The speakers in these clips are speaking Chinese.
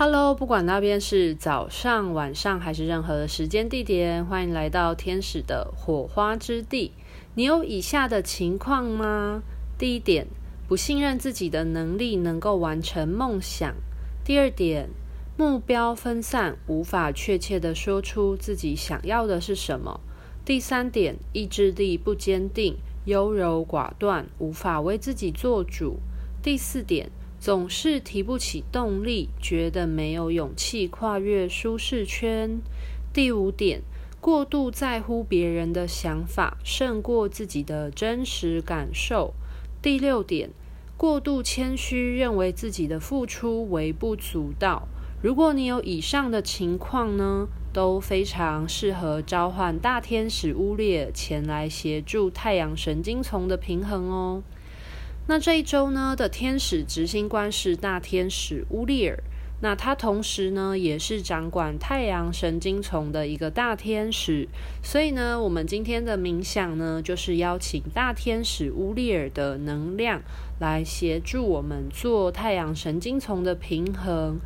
Hello，不管那边是早上、晚上还是任何时间地点，欢迎来到天使的火花之地。你有以下的情况吗？第一点，不信任自己的能力能够完成梦想；第二点，目标分散，无法确切地说出自己想要的是什么；第三点，意志力不坚定，优柔寡断，无法为自己做主；第四点。总是提不起动力，觉得没有勇气跨越舒适圈。第五点，过度在乎别人的想法，胜过自己的真实感受。第六点，过度谦虚，认为自己的付出微不足道。如果你有以上的情况呢，都非常适合召唤大天使乌列前来协助太阳神经丛的平衡哦。那这一周呢的天使执行官是大天使乌列尔，那他同时呢也是掌管太阳神经丛的一个大天使，所以呢，我们今天的冥想呢就是邀请大天使乌列尔的能量来协助我们做太阳神经丛的平衡。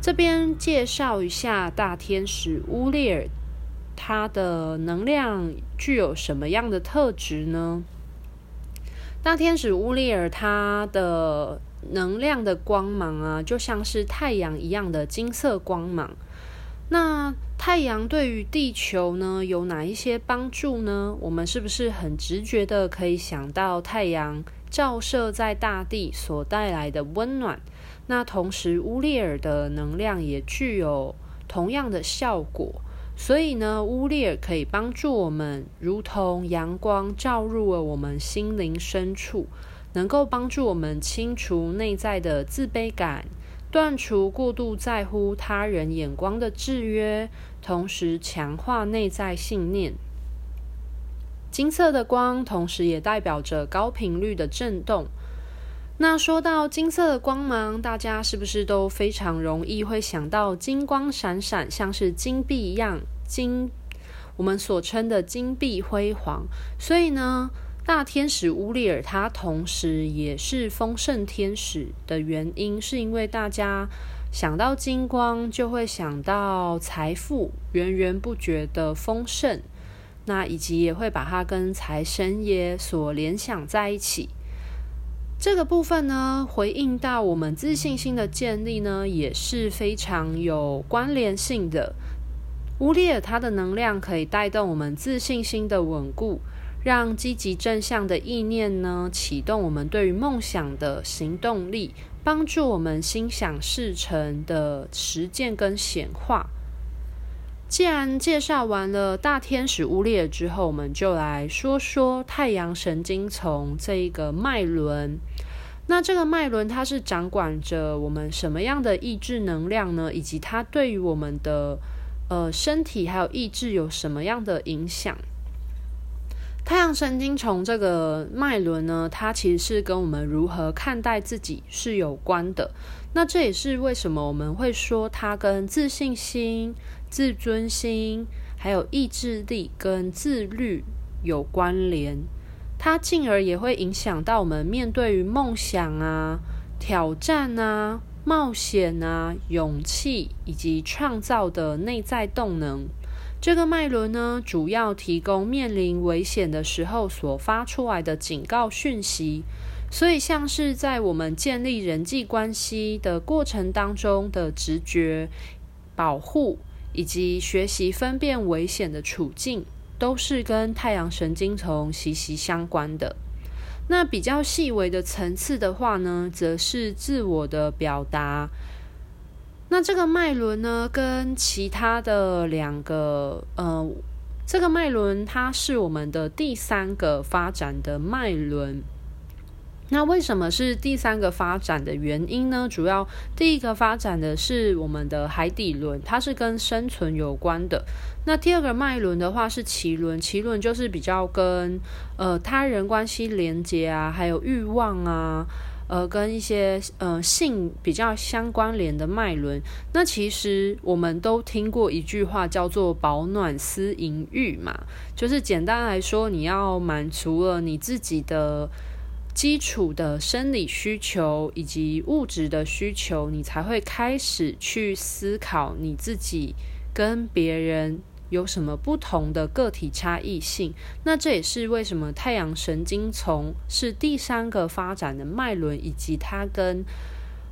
这边介绍一下大天使乌列尔，他的能量具有什么样的特质呢？大天使乌列尔，它的能量的光芒啊，就像是太阳一样的金色光芒。那太阳对于地球呢，有哪一些帮助呢？我们是不是很直觉的可以想到太阳照射在大地所带来的温暖？那同时，乌列尔的能量也具有同样的效果。所以呢，乌列可以帮助我们，如同阳光照入了我们心灵深处，能够帮助我们清除内在的自卑感，断除过度在乎他人眼光的制约，同时强化内在信念。金色的光，同时也代表着高频率的震动。那说到金色的光芒，大家是不是都非常容易会想到金光闪闪，像是金币一样金？我们所称的金碧辉煌。所以呢，大天使乌列尔他同时也是丰盛天使的原因，是因为大家想到金光就会想到财富源源不绝的丰盛，那以及也会把它跟财神爷所联想在一起。这个部分呢，回应到我们自信心的建立呢，也是非常有关联性的。乌列尔它的能量可以带动我们自信心的稳固，让积极正向的意念呢，启动我们对于梦想的行动力，帮助我们心想事成的实践跟显化。既然介绍完了大天使乌列之后，我们就来说说太阳神经丛这一个脉轮。那这个脉轮它是掌管着我们什么样的意志能量呢？以及它对于我们的呃身体还有意志有什么样的影响？太阳神经丛这个脉轮呢，它其实是跟我们如何看待自己是有关的。那这也是为什么我们会说它跟自信心、自尊心，还有意志力跟自律有关联，它进而也会影响到我们面对于梦想啊、挑战啊、冒险啊、勇气以及创造的内在动能。这个脉轮呢，主要提供面临危险的时候所发出来的警告讯息。所以，像是在我们建立人际关系的过程当中的直觉、保护。以及学习分辨危险的处境，都是跟太阳神经丛息息相关的。那比较细微的层次的话呢，则是自我的表达。那这个脉轮呢，跟其他的两个，呃，这个脉轮它是我们的第三个发展的脉轮。那为什么是第三个发展的原因呢？主要第一个发展的是我们的海底轮，它是跟生存有关的。那第二个脉轮的话是脐轮，脐轮就是比较跟呃他人关系连接啊，还有欲望啊，呃跟一些呃性比较相关联的脉轮。那其实我们都听过一句话叫做“保暖思淫欲”嘛，就是简单来说，你要满足了你自己的。基础的生理需求以及物质的需求，你才会开始去思考你自己跟别人有什么不同的个体差异性。那这也是为什么太阳神经丛是第三个发展的脉轮，以及它跟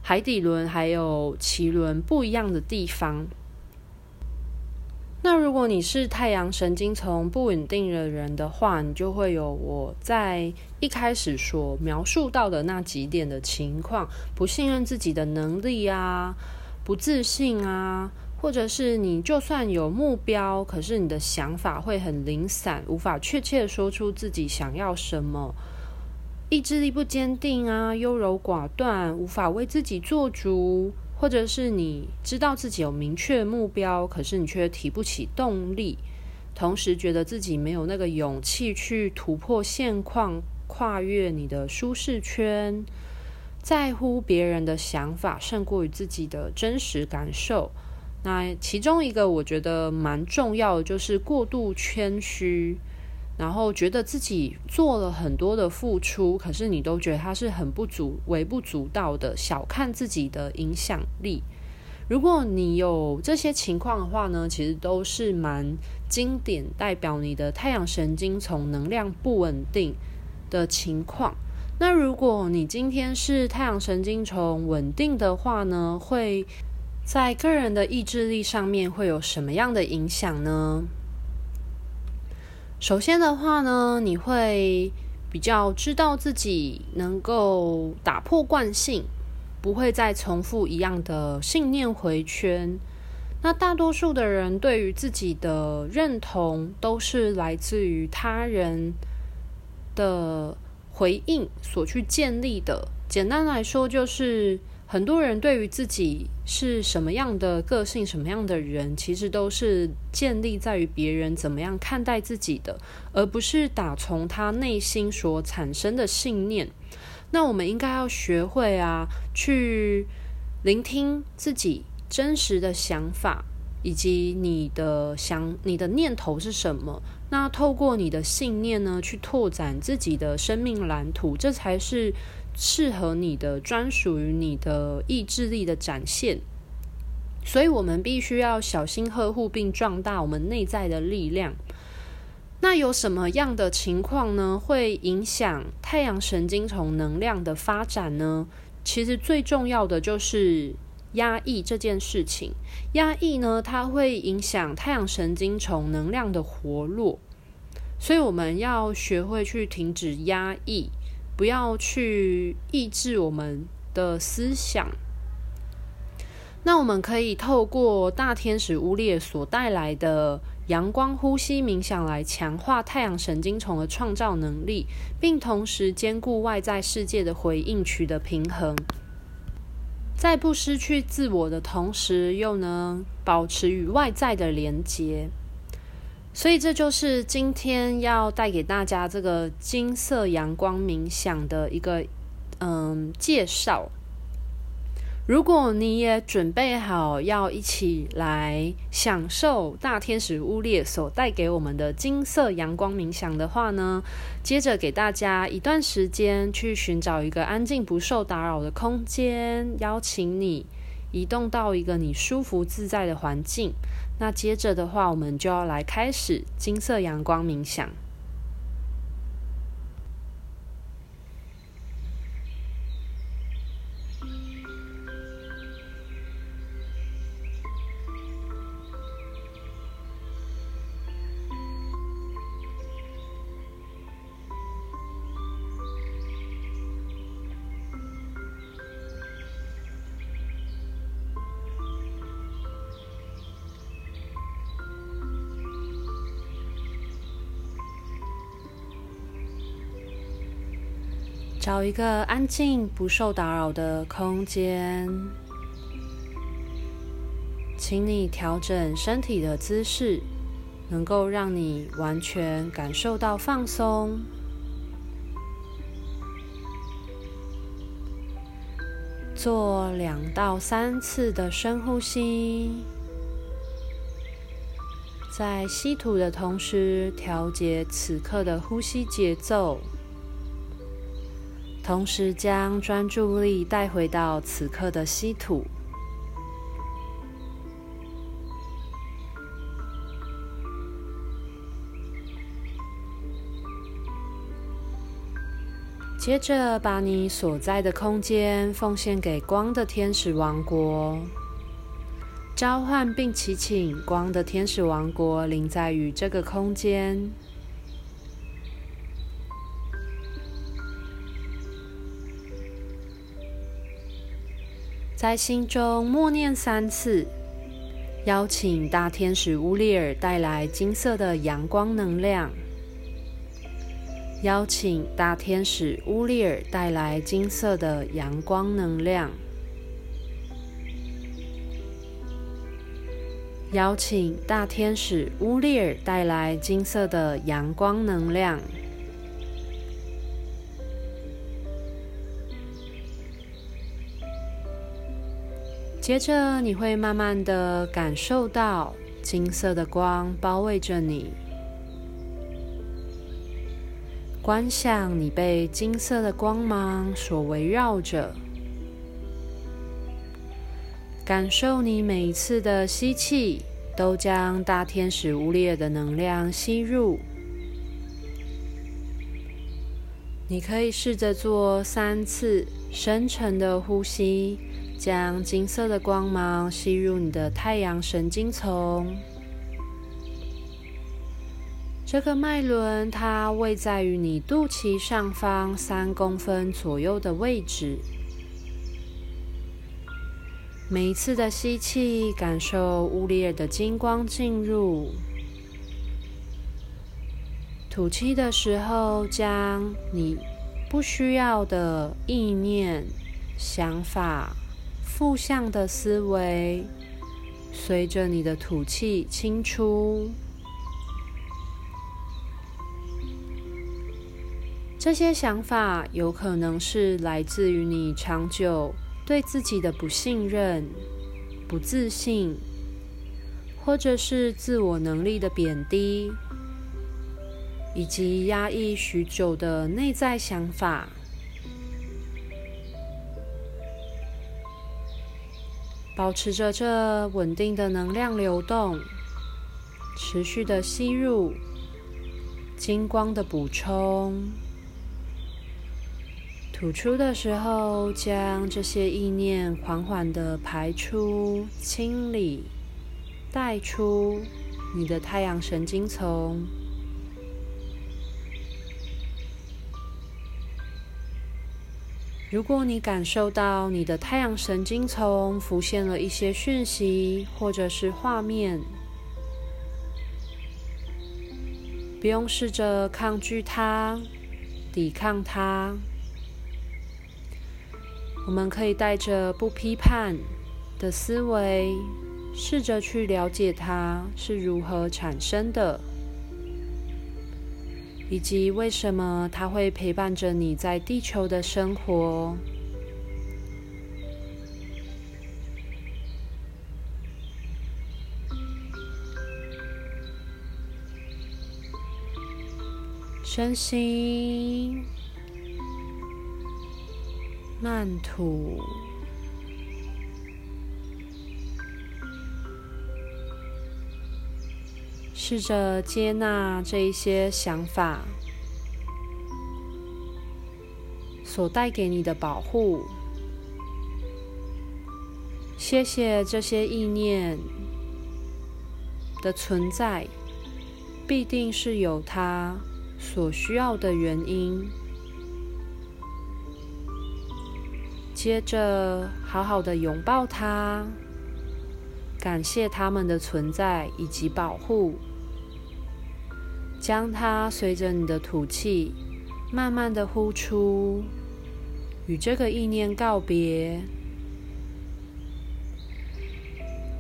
海底轮还有脐轮不一样的地方。那如果你是太阳神经丛不稳定的人的话，你就会有我在一开始所描述到的那几点的情况：不信任自己的能力啊，不自信啊，或者是你就算有目标，可是你的想法会很零散，无法确切说出自己想要什么，意志力不坚定啊，优柔寡断，无法为自己做主。或者是你知道自己有明确目标，可是你却提不起动力，同时觉得自己没有那个勇气去突破现况，跨越你的舒适圈，在乎别人的想法胜过于自己的真实感受。那其中一个我觉得蛮重要的，就是过度谦虚。然后觉得自己做了很多的付出，可是你都觉得它是很不足、微不足道的，小看自己的影响力。如果你有这些情况的话呢，其实都是蛮经典，代表你的太阳神经丛能量不稳定的情况。那如果你今天是太阳神经丛稳定的话呢，会在个人的意志力上面会有什么样的影响呢？首先的话呢，你会比较知道自己能够打破惯性，不会再重复一样的信念回圈。那大多数的人对于自己的认同都是来自于他人的回应所去建立的。简单来说，就是。很多人对于自己是什么样的个性、什么样的人，其实都是建立在于别人怎么样看待自己的，而不是打从他内心所产生的信念。那我们应该要学会啊，去聆听自己真实的想法，以及你的想、你的念头是什么。那透过你的信念呢，去拓展自己的生命蓝图，这才是。适合你的、专属于你的意志力的展现，所以我们必须要小心呵护并壮大我们内在的力量。那有什么样的情况呢？会影响太阳神经丛能量的发展呢？其实最重要的就是压抑这件事情。压抑呢，它会影响太阳神经丛能量的活络，所以我们要学会去停止压抑。不要去抑制我们的思想。那我们可以透过大天使乌列所带来的阳光呼吸冥想来强化太阳神经丛的创造能力，并同时兼顾外在世界的回应，取得平衡，在不失去自我的同时，又能保持与外在的连接。所以这就是今天要带给大家这个金色阳光冥想的一个嗯介绍。如果你也准备好要一起来享受大天使乌列所带给我们的金色阳光冥想的话呢，接着给大家一段时间去寻找一个安静不受打扰的空间，邀请你移动到一个你舒服自在的环境。那接着的话，我们就要来开始金色阳光冥想。找一个安静、不受打扰的空间，请你调整身体的姿势，能够让你完全感受到放松。做两到三次的深呼吸，在吸吐的同时，调节此刻的呼吸节奏。同时将专注力带回到此刻的稀土。接着，把你所在的空间奉献给光的天使王国，召唤并祈请光的天使王国临在于这个空间。在心中默念三次，邀请大天使乌利尔带来金色的阳光能量。邀请大天使乌利尔带来金色的阳光能量。邀请大天使乌利尔带来金色的阳光能量。接着，你会慢慢的感受到金色的光包围着你。观想你被金色的光芒所围绕着，感受你每一次的吸气都将大天使乌列的能量吸入。你可以试着做三次深沉的呼吸，将金色的光芒吸入你的太阳神经丛。这个脉轮，它位在于你肚脐上方三公分左右的位置。每一次的吸气，感受乌里尔的金光进入；吐气的时候，将你不需要的意念、想法、负向的思维，随着你的吐气清出。这些想法有可能是来自于你长久对自己的不信任、不自信，或者是自我能力的贬低，以及压抑许久的内在想法。保持着这稳定的能量流动，持续的吸入金光的补充。吐出的时候，将这些意念缓缓的排出、清理、带出你的太阳神经丛。如果你感受到你的太阳神经丛浮现了一些讯息或者是画面，不用试着抗拒它、抵抗它。我们可以带着不批判的思维，试着去了解它是如何产生的，以及为什么它会陪伴着你在地球的生活。深吸。慢吐，试着接纳这一些想法所带给你的保护。谢谢这些意念的存在，必定是有它所需要的原因。接着，好好的拥抱它，感谢它们的存在以及保护，将它随着你的吐气，慢慢的呼出，与这个意念告别。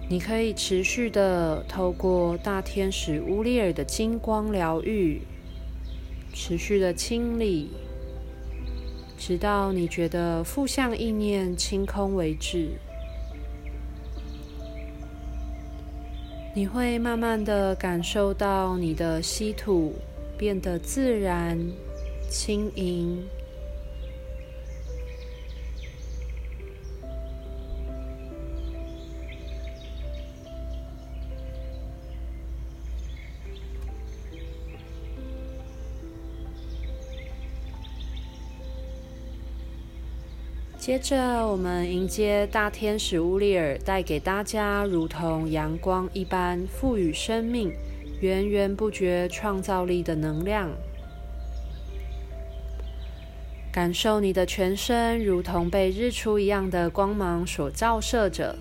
你可以持续的透过大天使乌利尔的金光疗愈，持续的清理。直到你觉得负向意念清空为止，你会慢慢的感受到你的稀土变得自然、轻盈，接着，我们迎接大天使乌利尔带给大家如同阳光一般赋予生命、源源不绝创造力的能量。感受你的全身如同被日出一样的光芒所照射着。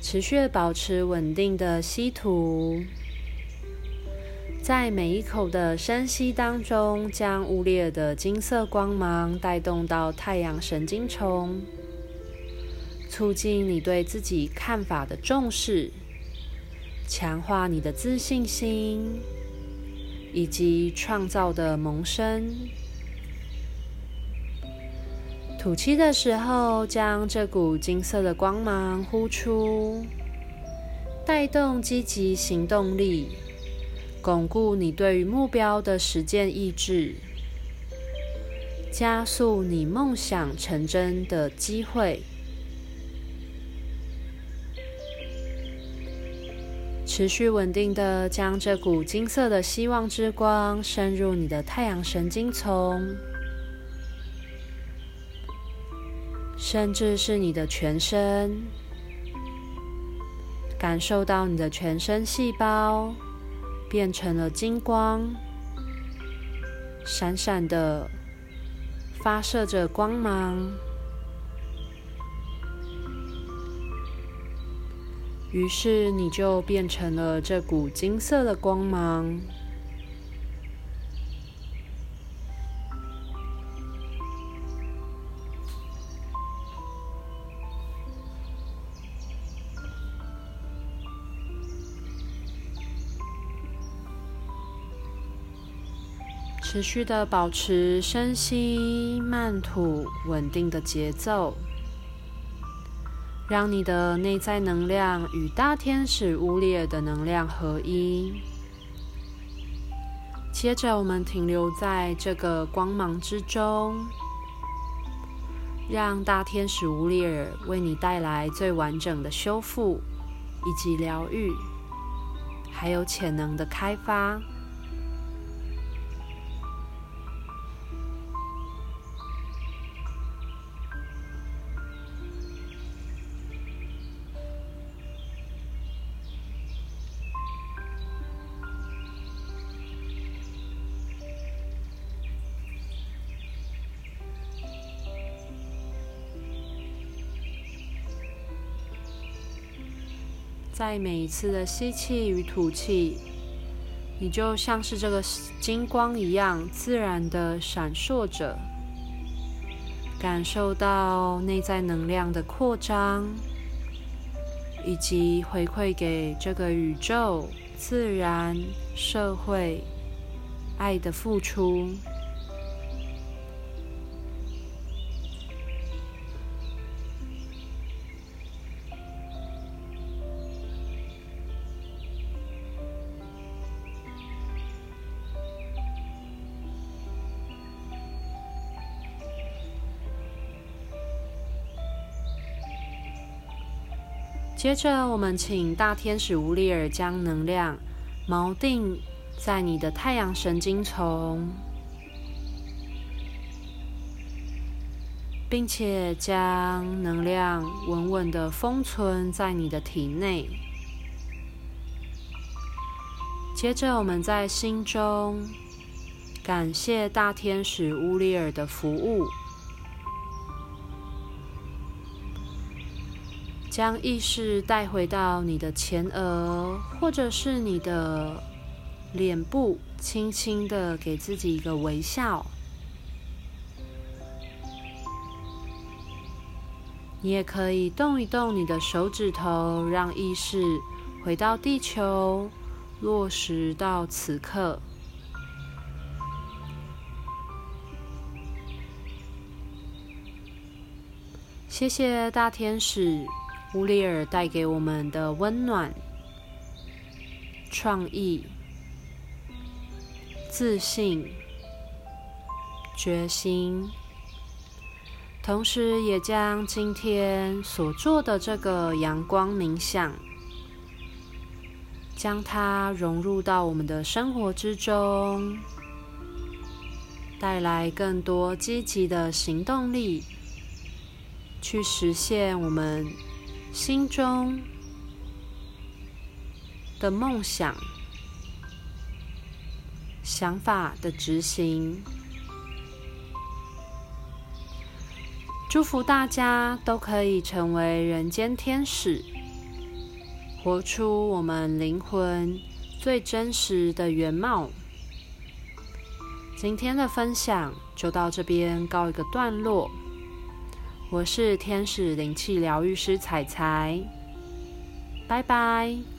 持续保持稳定的吸吐。在每一口的深吸当中，将乌列的金色光芒带动到太阳神经丛，促进你对自己看法的重视，强化你的自信心，以及创造的萌生。吐气的时候，将这股金色的光芒呼出，带动积极行动力。巩固你对于目标的实践意志，加速你梦想成真的机会。持续稳定的将这股金色的希望之光深入你的太阳神经丛，甚至是你的全身，感受到你的全身细胞。变成了金光，闪闪的发射着光芒。于是你就变成了这股金色的光芒。持续的保持深吸慢吐稳定的节奏，让你的内在能量与大天使乌利尔的能量合一。接着，我们停留在这个光芒之中，让大天使乌利尔为你带来最完整的修复以及疗愈，还有潜能的开发。在每一次的吸气与吐气，你就像是这个金光一样，自然的闪烁着，感受到内在能量的扩张，以及回馈给这个宇宙、自然、社会爱的付出。接着，我们请大天使乌利尔将能量锚定在你的太阳神经丛，并且将能量稳稳的封存在你的体内。接着，我们在心中感谢大天使乌利尔的服务。将意识带回到你的前额，或者是你的脸部，轻轻的给自己一个微笑。你也可以动一动你的手指头，让意识回到地球，落实到此刻。谢谢大天使。乌利尔带给我们的温暖、创意、自信、决心，同时也将今天所做的这个阳光冥想，将它融入到我们的生活之中，带来更多积极的行动力，去实现我们心中的梦想、想法的执行。祝福大家都可以成为人间天使，活出我们灵魂最真实的原貌。今天的分享就到这边告一个段落。我是天使灵气疗愈师彩彩，拜拜。